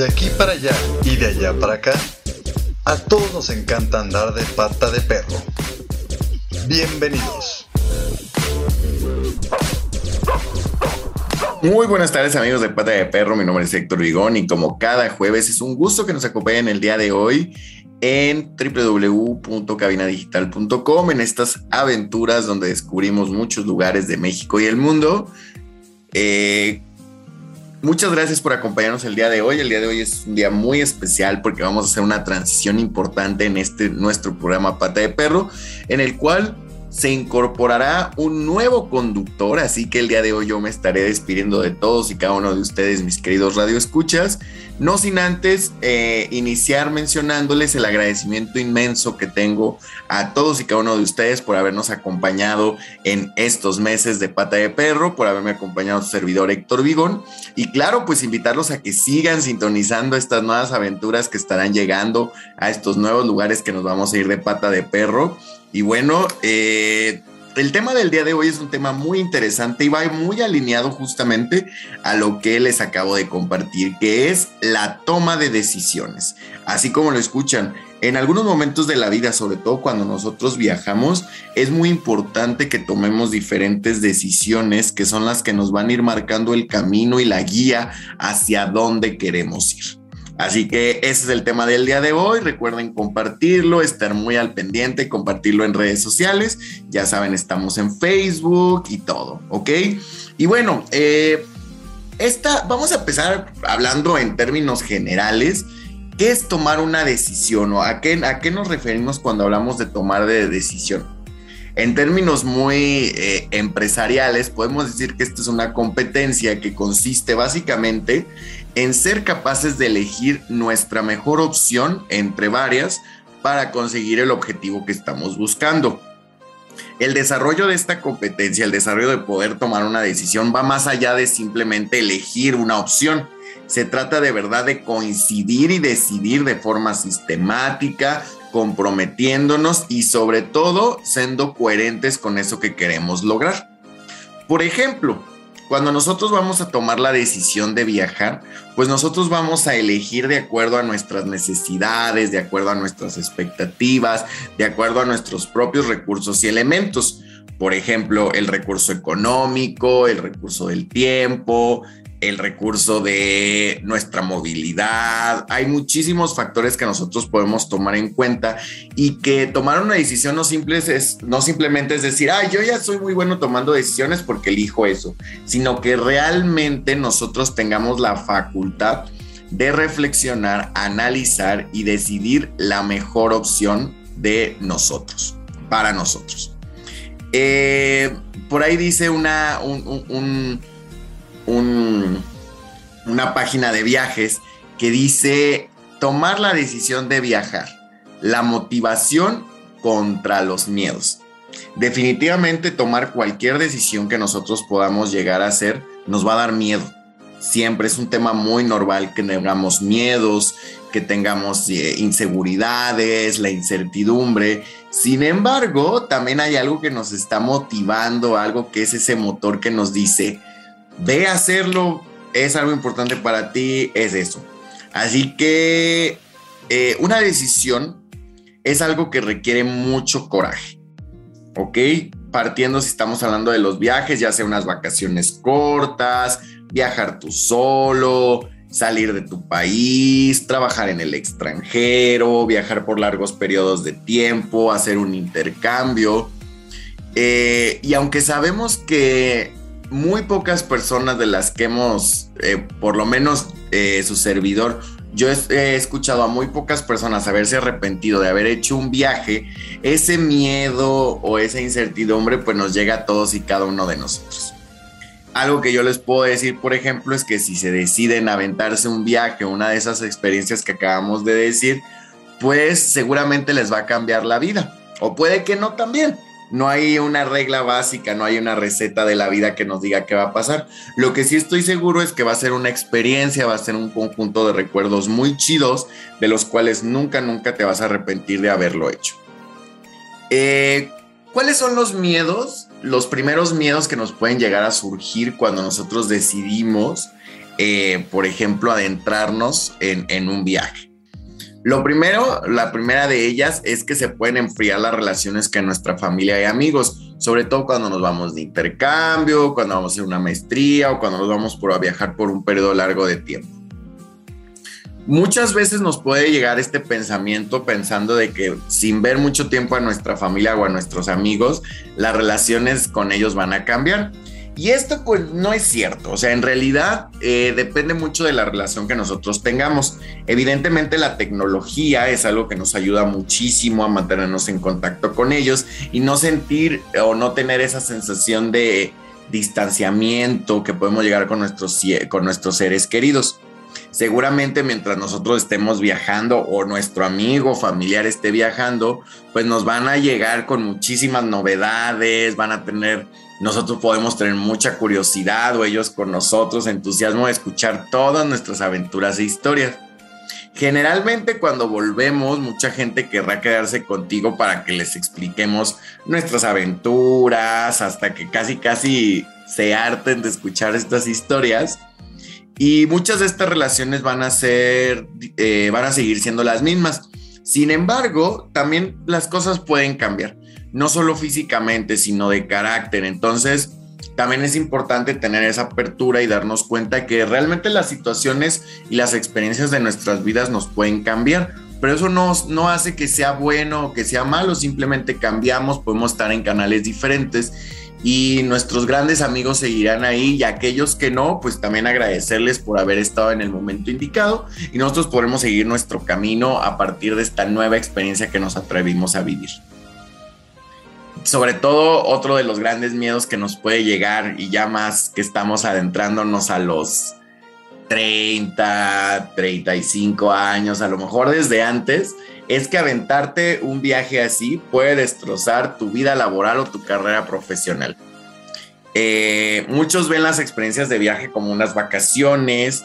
De aquí para allá y de allá para acá, a todos nos encanta andar de pata de perro. Bienvenidos. Muy buenas tardes amigos de Pata de Perro, mi nombre es Héctor Vigón y como cada jueves es un gusto que nos acompañen el día de hoy en www.cabinadigital.com en estas aventuras donde descubrimos muchos lugares de México y el mundo. Eh, muchas gracias por acompañarnos el día de hoy. El día de hoy es un día muy especial porque vamos a hacer una transición importante en este nuestro programa Pata de Perro, en el cual se incorporará un nuevo conductor, así que el día de hoy yo me estaré despidiendo de todos y cada uno de ustedes, mis queridos radioescuchas, no sin antes eh, iniciar mencionándoles el agradecimiento inmenso que tengo a todos y cada uno de ustedes por habernos acompañado en estos meses de pata de perro, por haberme acompañado su servidor Héctor Vigón y claro, pues invitarlos a que sigan sintonizando estas nuevas aventuras que estarán llegando a estos nuevos lugares que nos vamos a ir de pata de perro. Y bueno, eh, el tema del día de hoy es un tema muy interesante y va muy alineado justamente a lo que les acabo de compartir, que es la toma de decisiones. Así como lo escuchan, en algunos momentos de la vida, sobre todo cuando nosotros viajamos, es muy importante que tomemos diferentes decisiones que son las que nos van a ir marcando el camino y la guía hacia dónde queremos ir. Así que ese es el tema del día de hoy. Recuerden compartirlo, estar muy al pendiente, compartirlo en redes sociales. Ya saben, estamos en Facebook y todo, ¿ok? Y bueno, eh, esta, vamos a empezar hablando en términos generales. ¿Qué es tomar una decisión o a qué, a qué nos referimos cuando hablamos de tomar de decisión? En términos muy eh, empresariales, podemos decir que esto es una competencia que consiste básicamente en ser capaces de elegir nuestra mejor opción entre varias para conseguir el objetivo que estamos buscando. El desarrollo de esta competencia, el desarrollo de poder tomar una decisión va más allá de simplemente elegir una opción. Se trata de verdad de coincidir y decidir de forma sistemática, comprometiéndonos y sobre todo siendo coherentes con eso que queremos lograr. Por ejemplo, cuando nosotros vamos a tomar la decisión de viajar, pues nosotros vamos a elegir de acuerdo a nuestras necesidades, de acuerdo a nuestras expectativas, de acuerdo a nuestros propios recursos y elementos. Por ejemplo, el recurso económico, el recurso del tiempo, el recurso de nuestra movilidad. Hay muchísimos factores que nosotros podemos tomar en cuenta y que tomar una decisión no, simple es, no simplemente es decir, ah, yo ya soy muy bueno tomando decisiones porque elijo eso, sino que realmente nosotros tengamos la facultad de reflexionar, analizar y decidir la mejor opción de nosotros, para nosotros. Eh, por ahí dice una, un una página de viajes que dice tomar la decisión de viajar, la motivación contra los miedos. Definitivamente tomar cualquier decisión que nosotros podamos llegar a hacer nos va a dar miedo. Siempre es un tema muy normal que tengamos miedos, que tengamos eh, inseguridades, la incertidumbre. Sin embargo, también hay algo que nos está motivando, algo que es ese motor que nos dice, ve a hacerlo, es algo importante para ti, es eso. Así que eh, una decisión es algo que requiere mucho coraje, ¿ok? Partiendo si estamos hablando de los viajes, ya sea unas vacaciones cortas, viajar tú solo, salir de tu país, trabajar en el extranjero, viajar por largos periodos de tiempo, hacer un intercambio. Eh, y aunque sabemos que muy pocas personas de las que hemos, eh, por lo menos eh, su servidor, yo he, escuchado a muy pocas personas haberse arrepentido de haber hecho un viaje, ese miedo o esa incertidumbre pues nos llega a todos y cada uno de nosotros. Algo que yo les puedo decir, por ejemplo, es que si se deciden aventarse un viaje, una de esas experiencias que acabamos de decir, pues seguramente les va a cambiar la vida. O puede que no también no hay una regla básica, no hay una receta de la vida que nos diga qué va a pasar. Lo que sí estoy seguro es que va a ser una experiencia, va a ser un conjunto de recuerdos muy chidos, de los cuales nunca, nunca te vas a arrepentir de haberlo hecho. Eh, ¿Cuáles son los miedos? Los primeros miedos que nos pueden llegar a surgir cuando nosotros decidimos eh, por ejemplo, adentrarnos en, en un viaje. Lo primero, la primera de ellas es que se pueden enfriar las relaciones con nuestra familia y amigos, sobre todo cuando nos vamos de intercambio, cuando vamos a hacer una maestría o cuando nos vamos por a viajar por un periodo largo de tiempo. Muchas veces nos puede llegar este pensamiento pensando de que sin ver mucho tiempo a nuestra familia o a nuestros amigos, las relaciones con ellos van a cambiar. Y esto pues no es cierto, o sea, en realidad eh, depende mucho de la relación que nosotros tengamos. Evidentemente la tecnología es algo que nos ayuda muchísimo a mantenernos en contacto con ellos y no sentir o no tener esa sensación de distanciamiento que podemos llegar con nuestros, con nuestros seres queridos. Seguramente mientras nosotros estemos viajando o nuestro amigo familiar esté viajando, pues nos van a llegar con muchísimas novedades, van a tener nosotros podemos tener mucha curiosidad o ellos con nosotros, entusiasmo de escuchar todas nuestras aventuras e historias. Generalmente cuando volvemos, mucha gente querrá quedarse contigo para que les expliquemos nuestras aventuras, hasta que casi casi se harten de escuchar estas historias. Y muchas de estas relaciones van a ser, eh, van a seguir siendo las mismas. Sin embargo, también las cosas pueden cambiar no solo físicamente, sino de carácter. Entonces, también es importante tener esa apertura y darnos cuenta que realmente las situaciones y las experiencias de nuestras vidas nos pueden cambiar. Pero eso no, no hace que sea bueno o que sea malo, simplemente cambiamos, podemos estar en canales diferentes y nuestros grandes amigos seguirán ahí y aquellos que no, pues también agradecerles por haber estado en el momento indicado y nosotros podremos seguir nuestro camino a partir de esta nueva experiencia que nos atrevimos a vivir sobre todo otro de los grandes miedos que nos puede llegar y ya más que estamos adentrándonos a los 30, 35 años, a lo mejor desde antes, es que aventarte un viaje así puede destrozar tu vida laboral o tu carrera profesional. Eh, muchos ven las experiencias de viaje como unas vacaciones,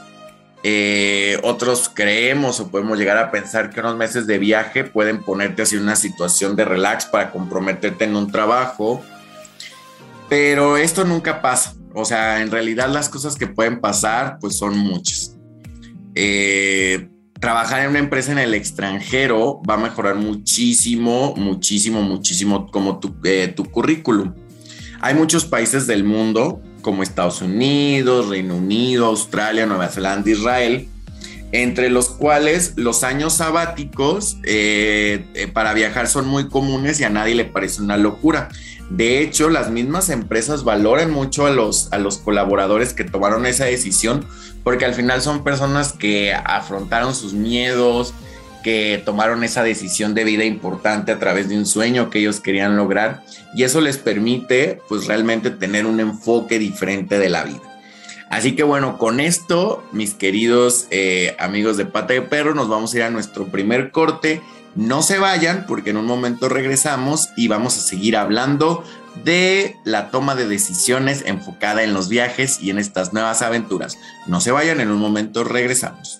eh, otros creemos o podemos llegar a pensar que unos meses de viaje pueden ponerte así una situación de relax para comprometerte en un trabajo. Pero esto nunca pasa. O sea, en realidad las cosas que pueden pasar pues son muchas. Eh, trabajar en una empresa en el extranjero va a mejorar muchísimo, muchísimo, muchísimo como tu, eh, tu currículum. Hay muchos países del mundo como Estados Unidos, Reino Unido, Australia, Nueva Zelanda, Israel, entre los cuales los años sabáticos eh, eh, para viajar son muy comunes y a nadie le parece una locura. De hecho, las mismas empresas valoran mucho a los, a los colaboradores que tomaron esa decisión porque al final son personas que afrontaron sus miedos, que tomaron esa decisión de vida importante a través de un sueño que ellos querían lograr y eso les permite pues realmente tener un enfoque diferente de la vida. Así que bueno, con esto, mis queridos eh, amigos de Pata de Perro, nos vamos a ir a nuestro primer corte. No se vayan porque en un momento regresamos y vamos a seguir hablando de la toma de decisiones enfocada en los viajes y en estas nuevas aventuras. No se vayan, en un momento regresamos.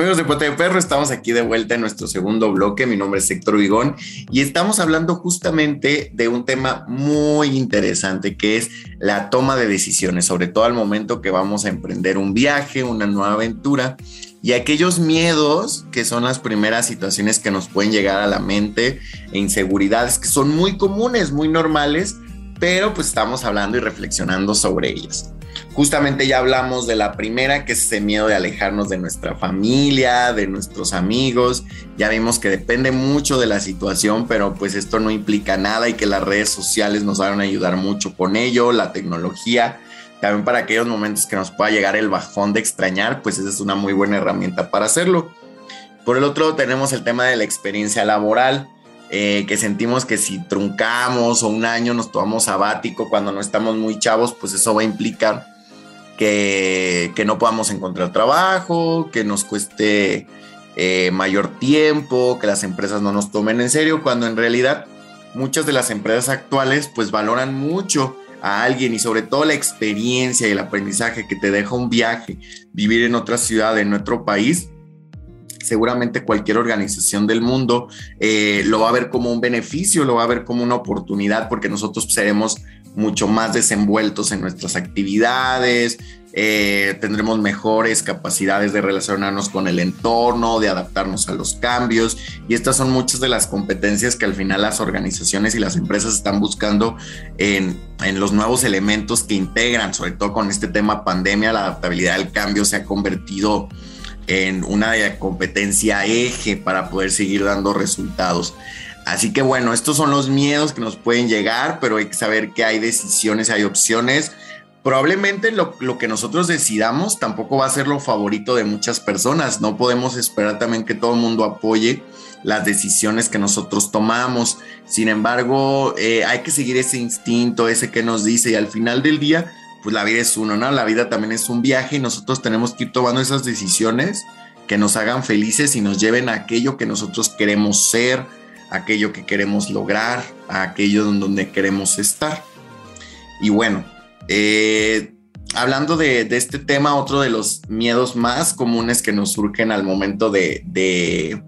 Amigos de Puente de Perro, estamos aquí de vuelta en nuestro segundo bloque. Mi nombre es Héctor Vigón y estamos hablando justamente de un tema muy interesante que es la toma de decisiones, sobre todo al momento que vamos a emprender un viaje, una nueva aventura y aquellos miedos que son las primeras situaciones que nos pueden llegar a la mente e inseguridades que son muy comunes, muy normales, pero pues estamos hablando y reflexionando sobre ellas. Justamente ya hablamos de la primera, que es ese miedo de alejarnos de nuestra familia, de nuestros amigos. Ya vimos que depende mucho de la situación, pero pues esto no implica nada y que las redes sociales nos van a ayudar mucho con ello, la tecnología. También para aquellos momentos que nos pueda llegar el bajón de extrañar, pues esa es una muy buena herramienta para hacerlo. Por el otro tenemos el tema de la experiencia laboral eh, que sentimos que si truncamos o un año nos tomamos sabático cuando no estamos muy chavos, pues eso va a implicar que, no podamos encontrar trabajo, que nos cueste eh, mayor tiempo, que las empresas no nos tomen en serio, cuando en realidad muchas de las empresas actuales pues valoran mucho a alguien y sobre todo la experiencia y el aprendizaje que te deja un viaje, vivir en otra ciudad, en otro país, seguramente cualquier organización del mundo eh, lo va a ver como un beneficio, lo va a ver como una oportunidad, porque nosotros seremos mucho más desenvueltos en nuestras actividades, eh, tendremos mejores capacidades de relacionarnos con el entorno, de adaptarnos a los cambios. Y estas son muchas de las competencias que al final las organizaciones y las empresas están buscando en, en los nuevos elementos que integran, sobre todo con este tema pandemia, la adaptabilidad al cambio se ha convertido en una competencia eje para poder seguir dando resultados. Así que bueno, estos son los miedos que nos pueden llegar, pero hay que saber que hay decisiones, hay opciones probablemente lo, que nosotros decidamos tampoco va a ser lo favorito de muchas personas. No podemos esperar también que todo el mundo apoye las decisiones que nosotros tomamos. Sin embargo, eh, hay que seguir ese instinto, ese que nos dice, y al final del día, pues la vida es uno, ¿no? La vida también es un viaje y nosotros tenemos que ir tomando esas decisiones que nos hagan felices y nos lleven a aquello que nosotros queremos ser, aquello que queremos lograr, a aquello donde queremos estar. Y bueno, eh, hablando de, este tema, otro de los miedos más comunes que nos surgen al momento de,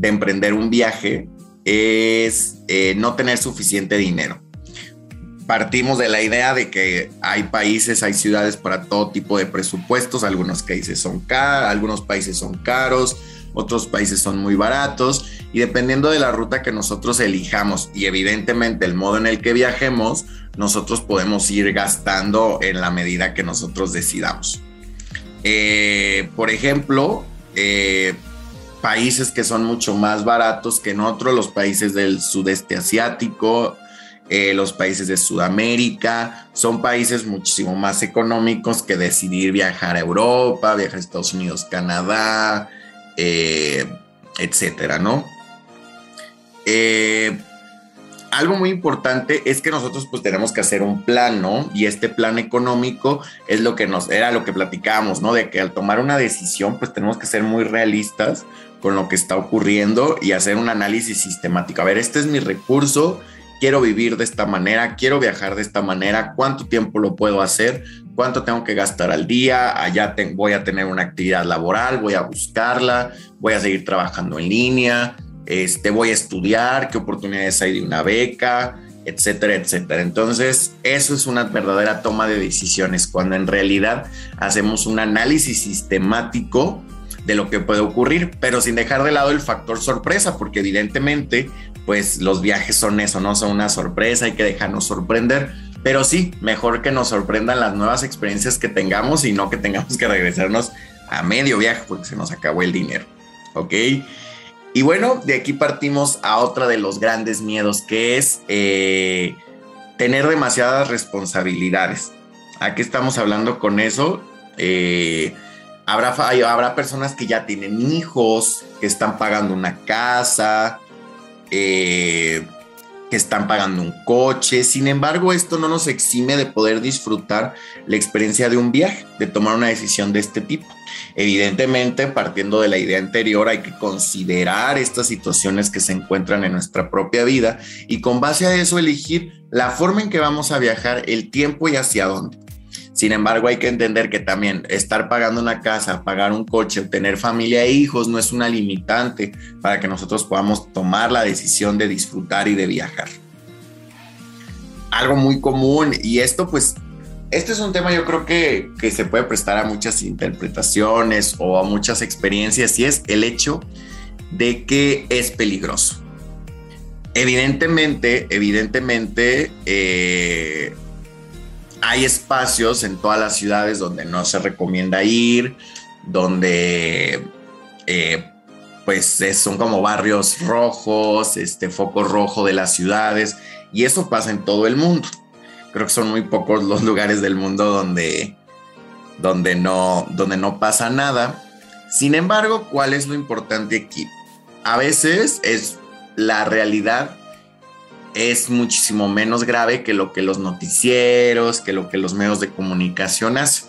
emprender un viaje es eh, no tener suficiente dinero. Partimos de la idea de que hay países, hay ciudades para todo tipo de presupuestos, algunos países son caros, algunos países son caros, otros países son muy baratos y dependiendo de la ruta que nosotros elijamos y evidentemente el modo en el que viajemos, nosotros podemos ir gastando en la medida que nosotros decidamos. Eh, por ejemplo, eh, países que son mucho más baratos que en otros, los países del sudeste asiático, eh, los países de Sudamérica, son países muchísimo más económicos que decidir viajar a Europa, viajar a Estados Unidos, Canadá, etcétera, ¿no? Algo muy importante es que nosotros pues tenemos que hacer un plan, ¿no? Y este plan económico es lo que nos, era lo que platicábamos, ¿no? De que al tomar una decisión pues tenemos que ser muy realistas con lo que está ocurriendo y hacer un análisis sistemático. A ver, este es mi recurso, quiero vivir de esta manera, quiero viajar de esta manera, cuánto tiempo lo puedo hacer, cuánto tengo que gastar al día, allá voy a tener una actividad laboral, voy a buscarla, voy a seguir trabajando en línea, este, voy a estudiar, qué oportunidades hay de una beca, etcétera, etcétera. Entonces, eso es una verdadera toma de decisiones, cuando en realidad hacemos un análisis sistemático de lo que puede ocurrir, pero sin dejar de lado el factor sorpresa, porque evidentemente, pues los viajes son eso, no son una sorpresa, hay que dejarnos sorprender, pero sí, mejor que nos sorprendan las nuevas experiencias que tengamos y no que tengamos que regresarnos a medio viaje porque se nos acabó el dinero, ¿ok? Y bueno, de aquí partimos a otra de los grandes miedos, que es eh, tener demasiadas responsabilidades. ¿A qué estamos hablando con eso? Eh, habrá, habrá personas que ya tienen hijos, que están pagando una casa, eh, que están pagando un coche. Sin embargo, esto no nos exime de poder disfrutar la experiencia de un viaje, de tomar una decisión de este tipo. Evidentemente, partiendo de la idea anterior, hay que considerar estas situaciones que se encuentran en nuestra propia vida y con base a eso elegir la forma en que vamos a viajar, el tiempo y hacia dónde. Sin embargo, hay que entender que también estar pagando una casa, pagar un coche, tener familia e hijos no es una limitante para que nosotros podamos tomar la decisión de disfrutar y de viajar. Algo muy común y esto pues, este es un tema yo creo que, que se puede prestar a muchas interpretaciones o a muchas experiencias y es el hecho de que es peligroso. Evidentemente, evidentemente, eh, hay espacios en todas las ciudades donde no se recomienda ir, donde eh, pues son como barrios rojos, este foco rojo de las ciudades, y eso pasa en todo el mundo. Creo que son muy pocos los lugares del mundo donde, donde, no, donde no pasa nada. Sin embargo, ¿cuál es lo importante aquí? A veces es la realidad es muchísimo menos grave que lo que los noticieros, que lo que los medios de comunicación hacen.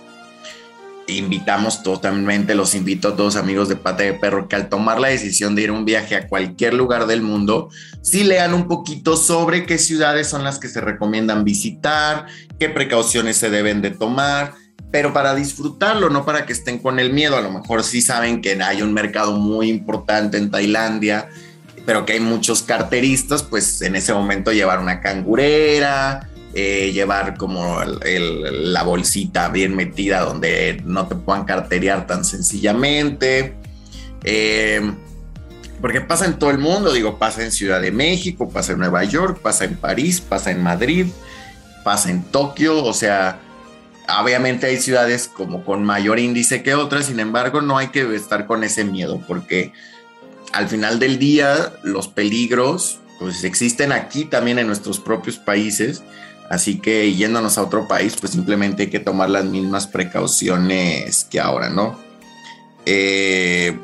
Invitamos totalmente, los invito a todos amigos de Pata de Perro que al tomar la decisión de ir a un viaje a cualquier lugar del mundo, sí lean un poquito sobre qué ciudades son las que se recomiendan visitar, qué precauciones se deben de tomar, pero para disfrutarlo, no para que estén con el miedo. A lo mejor sí saben que hay un mercado muy importante en Tailandia pero que hay muchos carteristas, pues en ese momento llevar una cangurera, eh, llevar como la bolsita bien metida donde no te puedan carterear tan sencillamente. Eh, porque pasa en todo el mundo, digo, pasa en Ciudad de México, pasa en Nueva York, pasa en París, pasa en Madrid, pasa en Tokio, o sea, obviamente hay ciudades como con mayor índice que otras, sin embargo, no hay que estar con ese miedo, porque al final del día los peligros pues existen aquí también en nuestros propios países, así que yéndonos a otro país pues simplemente hay que tomar las mismas precauciones que ahora, ¿no? Eh,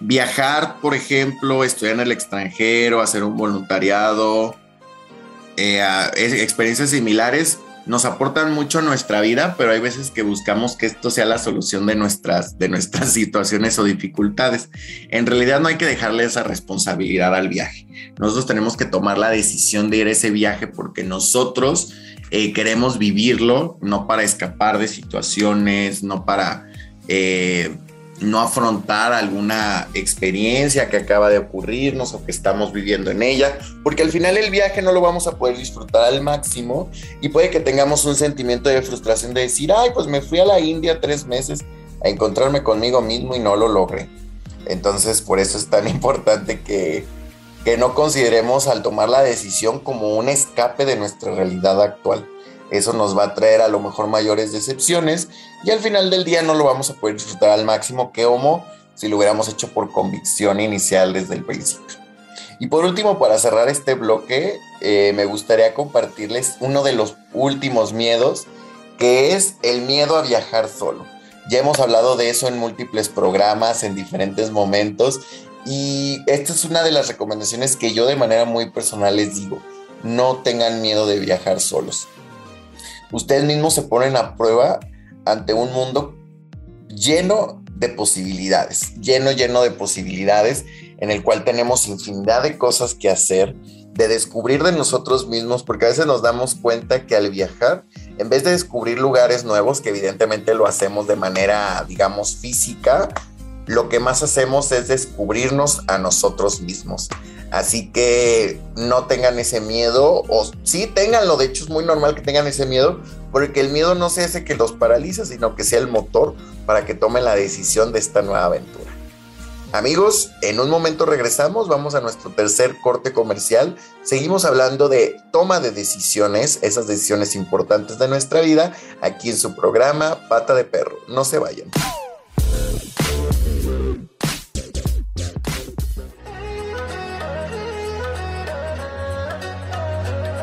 viajar, por ejemplo, estudiar en el extranjero, hacer un voluntariado, eh, experiencias similares, nos aportan mucho nuestra vida, pero hay veces que buscamos que esto sea la solución de nuestras, de nuestras situaciones o dificultades. En realidad no hay que dejarle esa responsabilidad al viaje. Nosotros tenemos que tomar la decisión de ir a ese viaje porque nosotros eh, queremos vivirlo, no para escapar de situaciones, no para... Eh, no afrontar alguna experiencia que acaba de ocurrirnos o que estamos viviendo en ella, porque al final el viaje no lo vamos a poder disfrutar al máximo y puede que tengamos un sentimiento de frustración de decir, ay, pues me fui a la India tres meses a encontrarme conmigo mismo y no lo logré. Entonces, por eso es tan importante que, que no consideremos al tomar la decisión como un escape de nuestra realidad actual eso nos va a traer a lo mejor mayores decepciones y al final del día no lo vamos a poder disfrutar al máximo que Homo si lo hubiéramos hecho por convicción inicial desde el principio. Y por último, para cerrar este bloque, eh, me gustaría compartirles uno de los últimos miedos, que es el miedo a viajar solo. Ya hemos hablado de eso en múltiples programas, en diferentes momentos, y esta es una de las recomendaciones que yo de manera muy personal les digo, no tengan miedo de viajar solos ustedes mismos se ponen a prueba ante un mundo lleno de posibilidades, lleno, lleno de posibilidades, en el cual tenemos infinidad de cosas que hacer, de descubrir de nosotros mismos, porque a veces nos damos cuenta que al viajar, en vez de descubrir lugares nuevos, que evidentemente lo hacemos de manera, digamos, física, lo que más hacemos es descubrirnos a nosotros mismos. Así que no tengan ese miedo, o sí tenganlo, de hecho es muy normal que tengan ese miedo, porque el miedo no se hace que los paraliza, sino que sea el motor para que tomen la decisión de esta nueva aventura. Amigos, en un momento regresamos, vamos a nuestro tercer corte comercial. Seguimos hablando de toma de decisiones, esas decisiones importantes de nuestra vida, aquí en su programa Pata de Perro. No se vayan.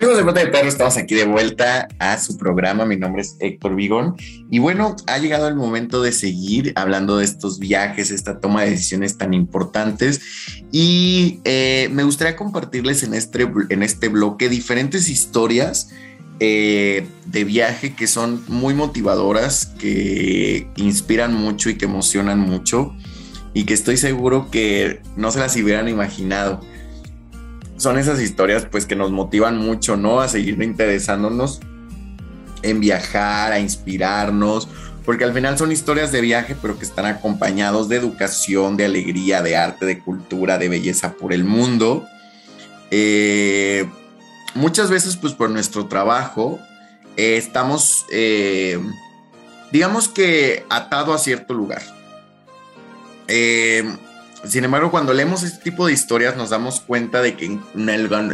Amigos de de Perro, estamos aquí de vuelta a su programa. Mi nombre es Héctor Vigón. Y bueno, ha llegado el momento de seguir hablando de estos viajes, esta toma de decisiones tan importantes. Y eh, me gustaría compartirles en este, en este bloque diferentes historias eh, de viaje que son muy motivadoras, que inspiran mucho y que emocionan mucho. Y que estoy seguro que no se las hubieran imaginado son esas historias pues que nos motivan mucho, ¿no? A seguir interesándonos en viajar, a inspirarnos, porque al final son historias de viaje, pero que están acompañados de educación, de alegría, de arte, de cultura, de belleza por el mundo. Eh, muchas veces, pues por nuestro trabajo, eh, estamos, eh, digamos que atado a cierto lugar. Sin embargo, cuando leemos este tipo de historias nos damos cuenta de que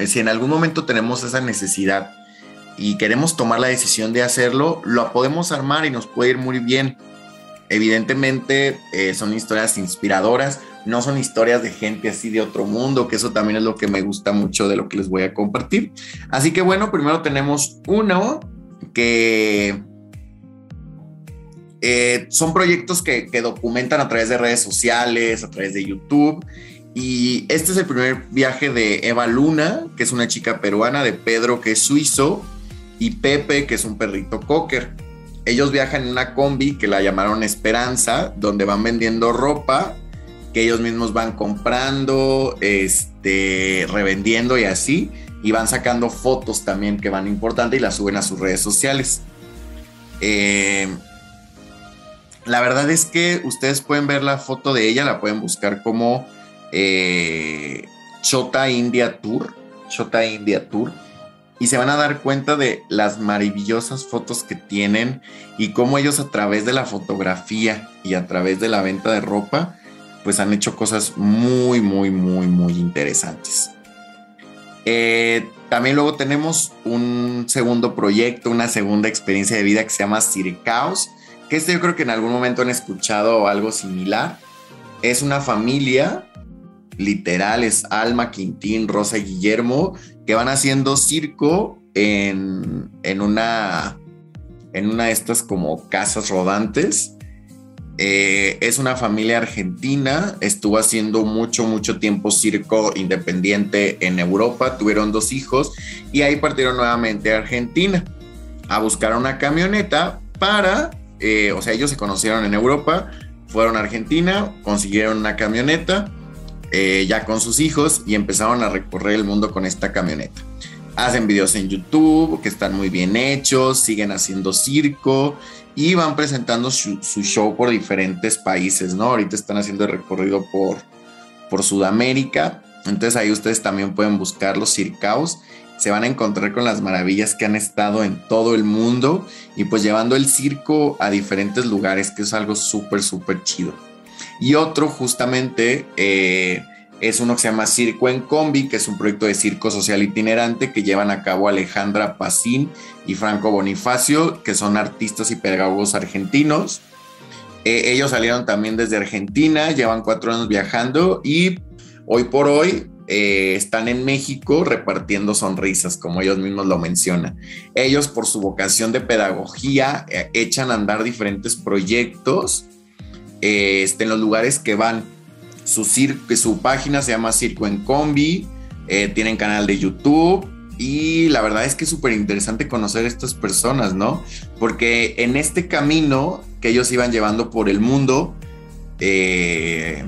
si en algún momento tenemos esa necesidad y queremos tomar la decisión de hacerlo, lo podemos armar y nos puede ir muy bien. Evidentemente eh, son historias inspiradoras, no son historias de gente así de otro mundo, que eso también es lo que me gusta mucho de lo que les voy a compartir. Así que bueno, primero tenemos uno que eh, son proyectos que, que, documentan a través de redes sociales, a través de YouTube. Y este es el primer viaje de Eva Luna, que es una chica peruana, de Pedro, que es suizo, y Pepe, que es un perrito cocker. Ellos viajan en una combi que la llamaron Esperanza, donde van vendiendo ropa que ellos mismos van comprando, este, revendiendo y así, y van sacando fotos también que van importantes y las suben a sus redes sociales. Eh, la verdad es que ustedes pueden ver la foto de ella, la pueden buscar como eh, Chota India Tour, Chota India Tour, y se van a dar cuenta de las maravillosas fotos que tienen y cómo ellos a través de la fotografía y a través de la venta de ropa, pues han hecho cosas muy, muy, muy, muy interesantes. Eh, también luego tenemos un segundo proyecto, una segunda experiencia de vida que se llama Circaos, que este yo creo que en algún momento han escuchado algo similar. Es una familia, literal, es Alma, Quintín, Rosa y Guillermo, que van haciendo circo en, en una, en una de estas como casas rodantes eh, es una familia argentina, estuvo haciendo mucho, mucho tiempo circo independiente en Europa, tuvieron dos hijos y ahí partieron nuevamente a Argentina a buscar una camioneta para, eh, o sea, ellos se conocieron en Europa, fueron a Argentina, consiguieron una camioneta eh, ya con sus hijos y empezaron a recorrer el mundo con esta camioneta. Hacen videos en YouTube que están muy bien hechos, siguen haciendo circo y van presentando su, show por diferentes países, ¿no? Ahorita están haciendo el recorrido por, por Sudamérica, entonces ahí ustedes también pueden buscar los circaos, se van a encontrar con las maravillas que han estado en todo el mundo y pues llevando el circo a diferentes lugares, que es algo súper, súper chido. Y otro justamente... Eh, es uno que se llama Circo en Combi, que es un proyecto de circo social itinerante que llevan a cabo Alejandra Pacín y Franco Bonifacio, que son artistas y pedagogos argentinos. Eh, ellos salieron también desde Argentina, llevan cuatro años viajando y hoy por hoy eh, están en México repartiendo sonrisas, como ellos mismos lo mencionan. Ellos, por su vocación de pedagogía, eh, echan a andar diferentes proyectos este, en los lugares que van su, su página se llama Circo en Combi, eh, tienen canal de YouTube y la verdad es que es súper interesante conocer a estas personas, ¿no? Porque en este camino que ellos iban llevando por el mundo, eh,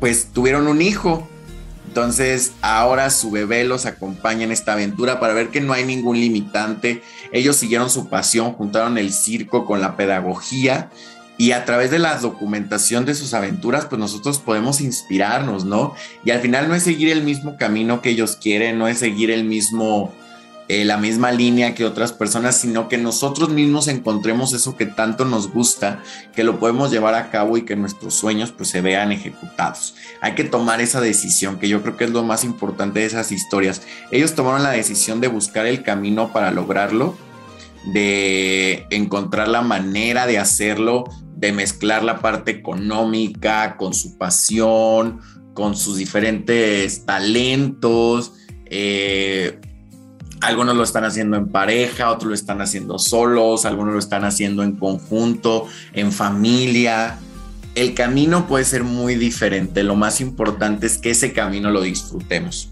pues tuvieron un hijo. Entonces ahora su bebé los acompaña en esta aventura para ver que no hay ningún limitante. Ellos siguieron su pasión, juntaron el circo con la pedagogía y a través de la documentación de sus aventuras, pues nosotros podemos inspirarnos, ¿no? Y al final no es seguir el mismo camino que ellos quieren, no es seguir el mismo, eh, la misma línea que otras personas, sino que nosotros mismos encontremos eso que tanto nos gusta, que lo podemos llevar a cabo y que nuestros sueños pues se vean ejecutados. Hay que tomar esa decisión, que yo creo que es lo más importante de esas historias. Ellos tomaron la decisión de buscar el camino para lograrlo de encontrar la manera de hacerlo de mezclar la parte económica con su pasión, con sus diferentes talentos. Eh, algunos lo están haciendo en pareja, otros lo están haciendo solos, algunos lo están haciendo en conjunto, en familia. El camino puede ser muy diferente. Lo más importante es que ese camino lo disfrutemos.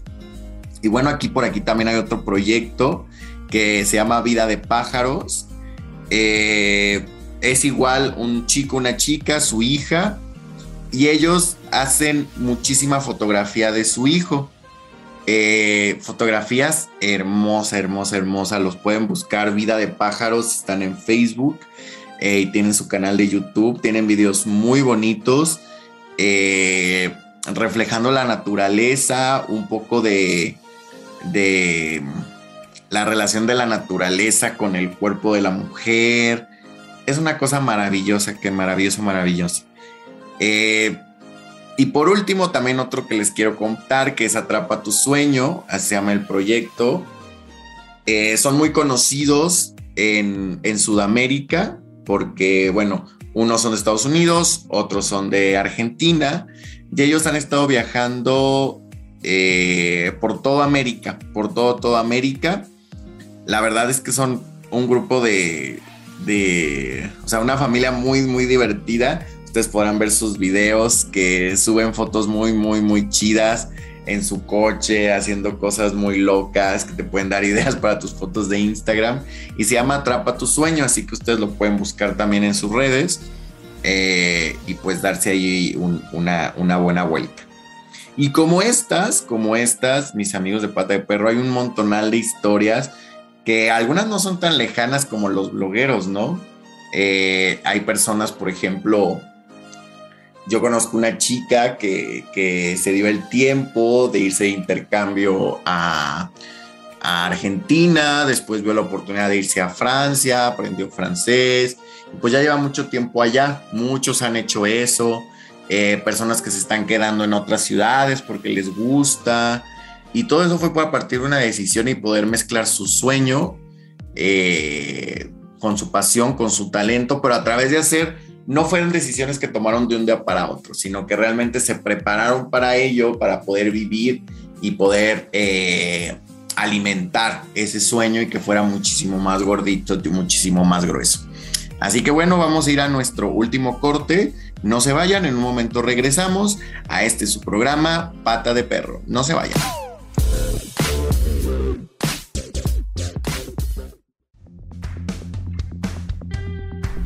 Y bueno, aquí por aquí también hay otro proyecto que se llama Vida de Pájaros. Eh, es igual un chico, una chica, su hija, y ellos hacen muchísima fotografía de su hijo. Eh, fotografías hermosa, hermosa, hermosa. Los pueden buscar. Vida de pájaros están en Facebook eh, y tienen su canal de YouTube. Tienen videos muy bonitos, eh, reflejando la naturaleza, un poco de, de la relación de la naturaleza con el cuerpo de la mujer, es una cosa maravillosa, que maravilloso, maravilloso. Eh, y por último, también otro que les quiero contar, que es Atrapa tu sueño, así se llama el proyecto. Eh, son muy conocidos en, en, Sudamérica, porque, bueno, unos son de Estados Unidos, otros son de Argentina, y ellos han estado viajando eh, por toda América, por todo, toda América. La verdad es que son un grupo de, de, o sea, una familia muy, muy divertida. Ustedes podrán ver sus videos que suben fotos muy, muy, muy chidas en su coche, haciendo cosas muy locas que te pueden dar ideas para tus fotos de Instagram. Y se llama Atrapa tu sueño, así que ustedes lo pueden buscar también en sus redes eh, y pues darse ahí una, una buena vuelta. Y como estas, como estas, mis amigos de Pata de Perro, hay un montonal de historias que algunas no son tan lejanas como los blogueros, ¿no? Eh, hay personas, por ejemplo, yo conozco una chica que, se dio el tiempo de irse de intercambio a, a, Argentina, después vio la oportunidad de irse a Francia, aprendió francés, pues ya lleva mucho tiempo allá, muchos han hecho eso, eh, personas que se están quedando en otras ciudades porque les gusta, y todo eso fue para partir de una decisión y poder mezclar su sueño eh, con su pasión, con su talento, pero a través de hacer, no fueron decisiones que tomaron de un día para otro, sino que realmente se prepararon para ello, para poder vivir y poder eh, alimentar ese sueño y que fuera muchísimo más gordito y muchísimo más grueso. Así que bueno, vamos a ir a nuestro último corte. No se vayan, en un momento regresamos a este su programa Pata de Perro. No se vayan.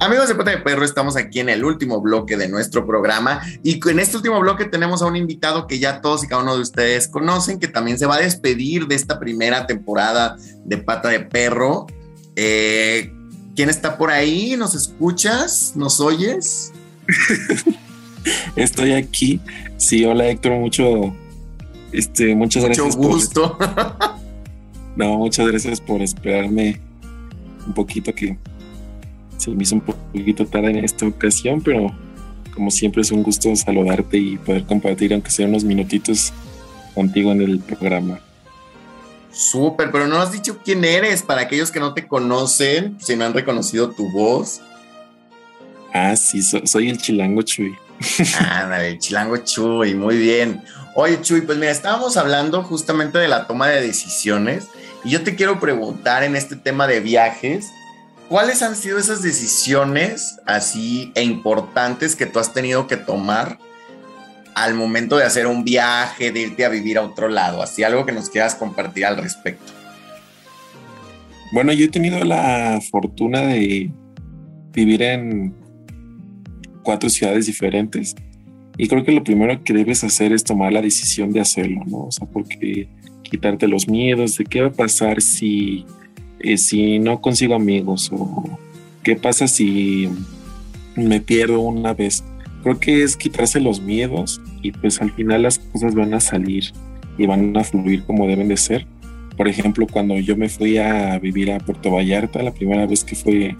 Amigos de Pata de Perro, estamos aquí en el último bloque de nuestro programa y en este último bloque tenemos a un invitado que ya todos y cada uno de ustedes conocen, que también se va a despedir de esta primera temporada de Pata de Perro. Eh, ¿Quién está por ahí? ¿Nos escuchas? ¿Nos oyes? Estoy aquí. Sí, hola Héctor, mucho, este, muchas mucho gracias. gusto. no, muchas gracias por esperarme un poquito que se me hizo un poquito tarde en esta ocasión, pero como siempre es un gusto saludarte y poder compartir, aunque sea unos minutitos, contigo en el programa. Súper, pero no has dicho quién eres para aquellos que no te conocen, si no han reconocido tu voz. Ah, sí, soy el Chilango Chuy. Ah, el Chilango Chuy, muy bien. Oye, Chuy, pues mira, estábamos hablando justamente de la toma de decisiones y yo te quiero preguntar en este tema de viajes, ¿cuáles han sido esas decisiones así e importantes que tú has tenido que tomar al momento de hacer un viaje, de irte a vivir a otro lado? Así algo que nos quieras compartir al respecto. Bueno, yo he tenido la fortuna de vivir en cuatro ciudades diferentes y creo que lo primero que debes hacer es tomar la decisión de hacerlo, ¿no? O sea, porque quitarte los miedos de qué va a pasar si eh, si no consigo amigos o qué pasa si me pierdo una vez. Creo que es quitarse los miedos y pues al final las cosas van a salir y van a fluir como deben de ser. Por ejemplo, cuando yo me fui a vivir a Puerto Vallarta, la primera vez que fue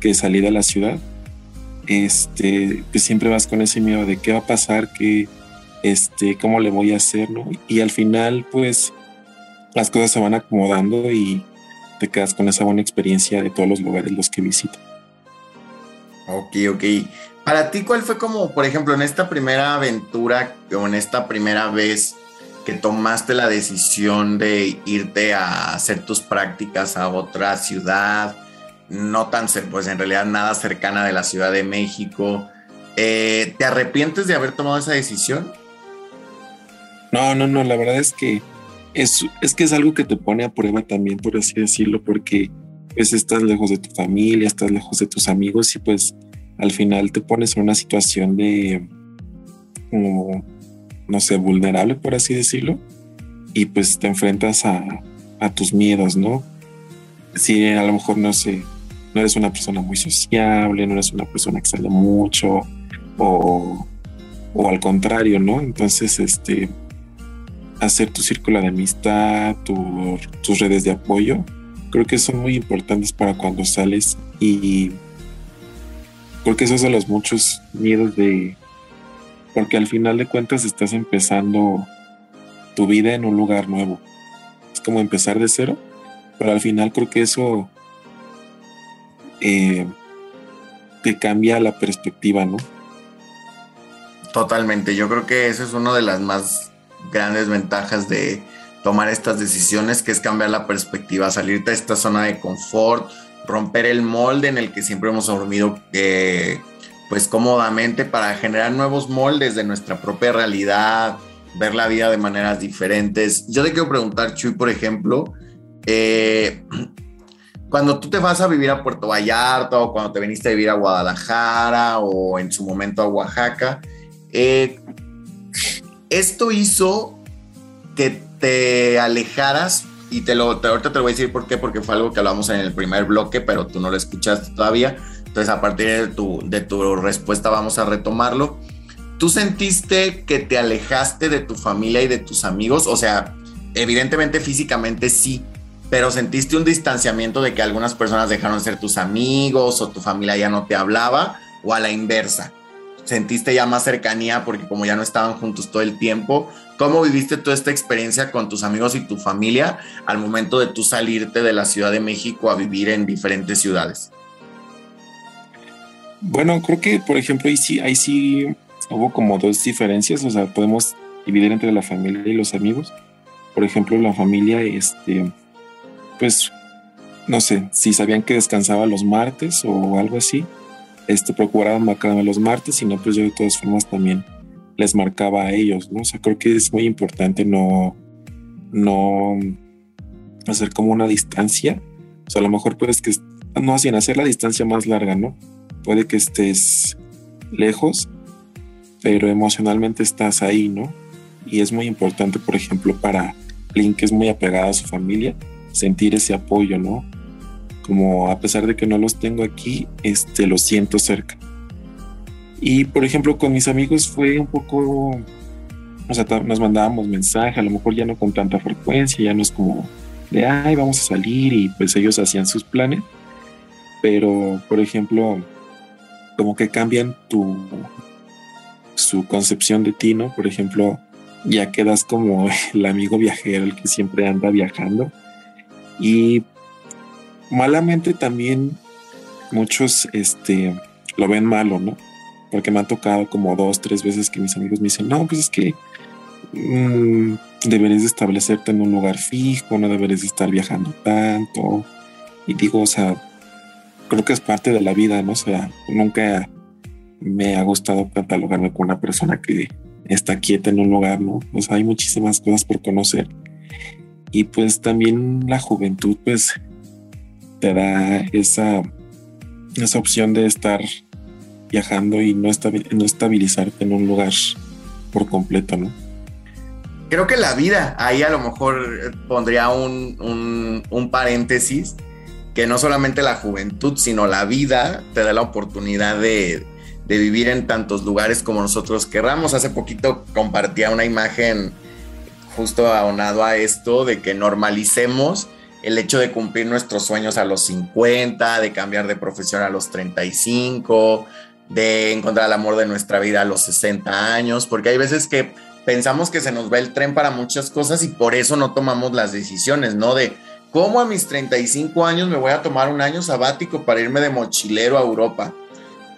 que salí de la ciudad, este, pues siempre vas con ese miedo de qué va a pasar, qué, este, cómo le voy a hacer, ¿no? Y al final, pues, las cosas se van acomodando y te quedas con esa buena experiencia de todos los lugares los que visitas. Ok, ok. Para ti, ¿cuál fue como, por ejemplo, en esta primera aventura o en esta primera vez que tomaste la decisión de irte a hacer tus prácticas a otra ciudad, no tan, pues en realidad nada cercana de la Ciudad de México? Eh, ¿Te arrepientes de haber tomado esa decisión? No, no, no, la verdad es que es, es que es algo que te pone a prueba también, por así decirlo, porque pues estás lejos de tu familia, estás lejos de tus amigos y pues al final te pones en una situación de, no sé, vulnerable, por así decirlo, y pues te enfrentas a, a tus miedos, ¿no? Si a lo mejor no sé, no eres una persona muy sociable, no eres una persona que sale mucho, o, o al contrario, ¿no? Entonces, este, hacer tu círculo de amistad, tus redes de apoyo, creo que son muy importantes para cuando sales y porque esos son los muchos miedos de porque al final de cuentas estás empezando tu vida en un lugar nuevo. Es como empezar de cero, pero al final creo que eso eh, te cambia la perspectiva, ¿no? Totalmente, yo creo que eso es una de las más grandes ventajas de tomar estas decisiones, que es cambiar la perspectiva, salirte de esta zona de confort, romper el molde en el que siempre hemos dormido eh, pues cómodamente para generar nuevos moldes de nuestra propia realidad, ver la vida de maneras diferentes. Yo te quiero preguntar, Chuy, por ejemplo, eh, cuando tú te vas a vivir a Puerto Vallarta o cuando te viniste a vivir a Guadalajara o en su momento a Oaxaca, eh, esto hizo que te alejaras y te lo, ahorita te lo voy a decir por qué, porque fue algo que hablamos en el primer bloque, pero tú no lo escuchaste todavía. Entonces, a partir de tu, de tu respuesta, vamos a retomarlo. ¿Tú sentiste que te alejaste de tu familia y de tus amigos? O sea, evidentemente físicamente sí, pero sentiste un distanciamiento de que algunas personas dejaron de ser tus amigos o tu familia ya no te hablaba, o a la inversa sentiste ya más cercanía porque como ya no estaban juntos todo el tiempo. ¿Cómo viviste toda esta experiencia con tus amigos y tu familia al momento de tú salirte de la Ciudad de México a vivir en diferentes ciudades? Bueno, creo que por ejemplo ahí sí, ahí sí hubo como dos diferencias, o sea, podemos dividir entre la familia y los amigos. Por ejemplo, la familia, este, pues, no sé, si sabían que descansaba los martes o algo así, este, procuraba marcarme los martes, y no, pues yo de todas formas también les marcaba a ellos, ¿no? O sea, creo que es muy importante no, no hacer como una distancia. O sea, a lo mejor puedes que, no, sin hacer la distancia más larga, ¿no? Puede que estés lejos, pero emocionalmente estás ahí, ¿no? Y es muy importante, por ejemplo, para Link, que es muy apegada a su familia, sentir ese apoyo, ¿no? Como a pesar de que no los tengo aquí, este, los siento cerca. Y por ejemplo, con mis amigos fue un poco, o sea, nos mandábamos mensajes, a lo mejor ya no con tanta frecuencia, ya no es como de, ay, vamos a salir y pues ellos hacían sus planes. Pero, por ejemplo, como que cambian tu, su concepción de ti, ¿no? Por ejemplo, ya quedas como el amigo viajero, el que siempre anda viajando. Y malamente también muchos este, lo ven malo, ¿no? Porque me ha tocado como dos, tres veces que mis amigos me dicen, no, pues es que mmm, deberías de establecerte en un lugar fijo, no deberías de estar viajando tanto. Y digo, o sea, creo que es parte de la vida, ¿no? O sea, nunca me ha gustado catalogarme con una persona que está quieta en un lugar, ¿no? O sea, hay muchísimas cosas por conocer. Y pues también la juventud, pues te da esa, esa opción de estar viajando y no, no estabilizarte en un lugar por completo, ¿no? Creo que la vida, ahí a lo mejor pondría un, un paréntesis, que no solamente la juventud, sino la vida te da la oportunidad de, de vivir en tantos lugares como nosotros querramos. Hace poquito compartía una imagen justo aunado a esto de que normalicemos el hecho de cumplir nuestros sueños a los 50, de cambiar de profesión a los 35, de encontrar el amor de nuestra vida a los 60 años, porque hay veces que pensamos que se nos va el tren para muchas cosas y por eso no tomamos las decisiones, ¿no? De cómo a mis 35 años me voy a tomar un año sabático para irme de mochilero a Europa.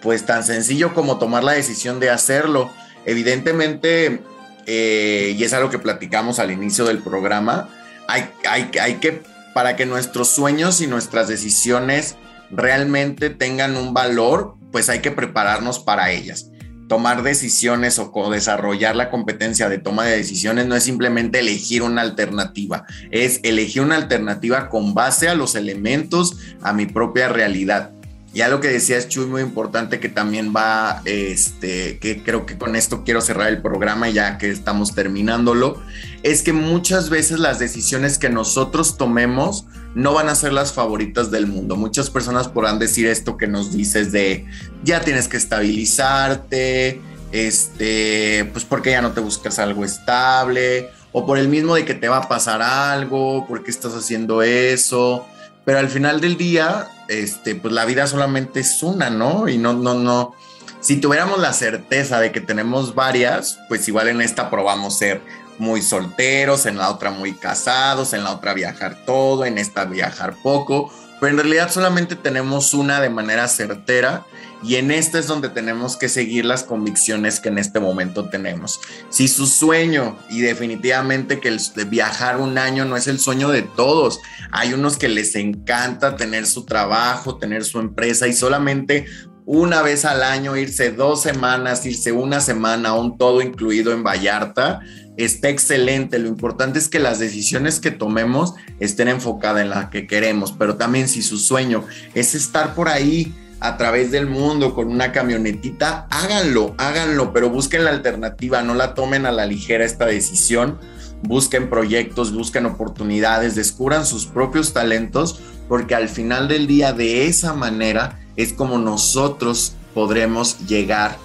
Pues tan sencillo como tomar la decisión de hacerlo. Evidentemente, eh, y es algo que platicamos al inicio del programa, hay, que para que nuestros sueños y nuestras decisiones realmente tengan un valor, pues hay que prepararnos para ellas. Tomar decisiones o desarrollar la competencia de toma de decisiones no es simplemente elegir una alternativa, es elegir una alternativa con base a los elementos, a mi propia realidad. Y algo que decías, Chuy, muy importante que también va, este, que creo que con esto quiero cerrar el programa ya que estamos terminándolo, es que muchas veces las decisiones que nosotros tomemos no van a ser las favoritas del mundo. Muchas personas podrán decir esto que nos dices de ya tienes que estabilizarte, este, pues porque ya no te buscas algo estable, o por el mismo de que te va a pasar algo, porque estás haciendo eso pero al final del día, este, pues la vida solamente es una, ¿no? Y no, no, no. Si tuviéramos la certeza de que tenemos varias, pues igual en esta probamos ser muy solteros, en la otra muy casados, en la otra viajar todo, en esta viajar poco, pero en realidad solamente tenemos una de manera certera y en este es donde tenemos que seguir las convicciones que en este momento tenemos. Si su sueño, y definitivamente que el de viajar un año no es el sueño de todos, hay unos que les encanta tener su trabajo, tener su empresa y solamente una vez al año irse dos semanas, irse una semana, un todo incluido en Vallarta, está excelente. Lo importante es que las decisiones que tomemos estén enfocadas en la que queremos, pero también si su sueño es estar por ahí a través del mundo con una camionetita, háganlo, háganlo, pero busquen la alternativa, no la tomen a la ligera esta decisión, busquen proyectos, busquen oportunidades, descubran sus propios talentos, porque al final del día de esa manera es como nosotros podremos llegar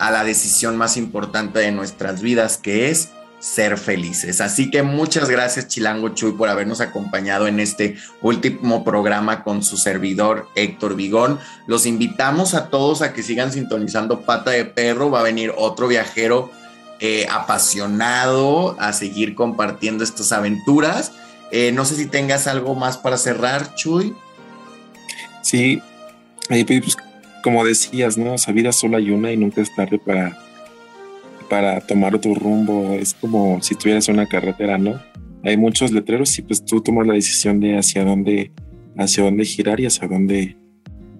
a la decisión más importante de nuestras vidas, que es ser felices. Así que muchas gracias Chilango Chuy por habernos acompañado en este último programa con su servidor Héctor Vigón. Los invitamos a todos a que sigan sintonizando Pata de Perro. Va a venir otro viajero eh, apasionado a seguir compartiendo estas aventuras. Eh, no sé si tengas algo más para cerrar, Chuy. Sí, pues, como decías, ¿no? Vida solo hay una y nunca es tarde para para tomar otro rumbo. Es como si tuvieras una carretera, ¿no? Hay muchos letreros y pues tú tomas la decisión de hacia dónde, hacia dónde girar y hacia dónde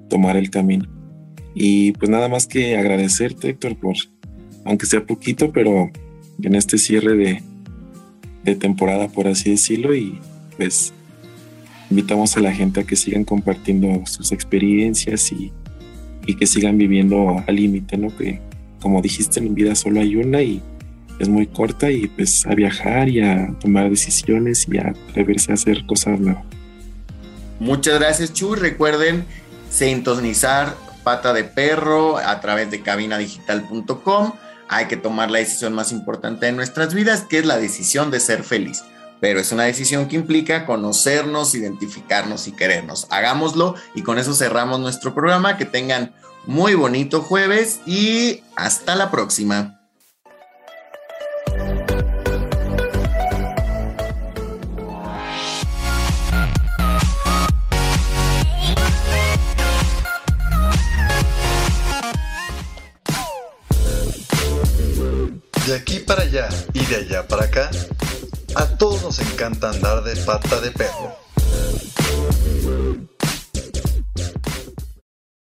tomar el camino. Y pues nada más que agradecerte, Héctor, por, aunque sea poquito, pero en este cierre de, de temporada, por así decirlo, y pues invitamos a la gente a que sigan compartiendo sus experiencias y, y que sigan viviendo al límite, ¿no? Que, como dijiste, en vida solo hay una y es muy corta y pues a viajar y a tomar decisiones y a atreverse a hacer cosas nuevas. Muchas gracias, Chu. Recuerden sintonizar Pata de Perro a través de cabinadigital.com. Hay que tomar la decisión más importante de nuestras vidas, que es la decisión de ser feliz. Pero es una decisión que implica conocernos, identificarnos y querernos. Hagámoslo y con eso cerramos nuestro programa. Que tengan muy bonito jueves y hasta la próxima. De aquí para allá y de allá para acá, a todos nos encanta andar de pata de perro.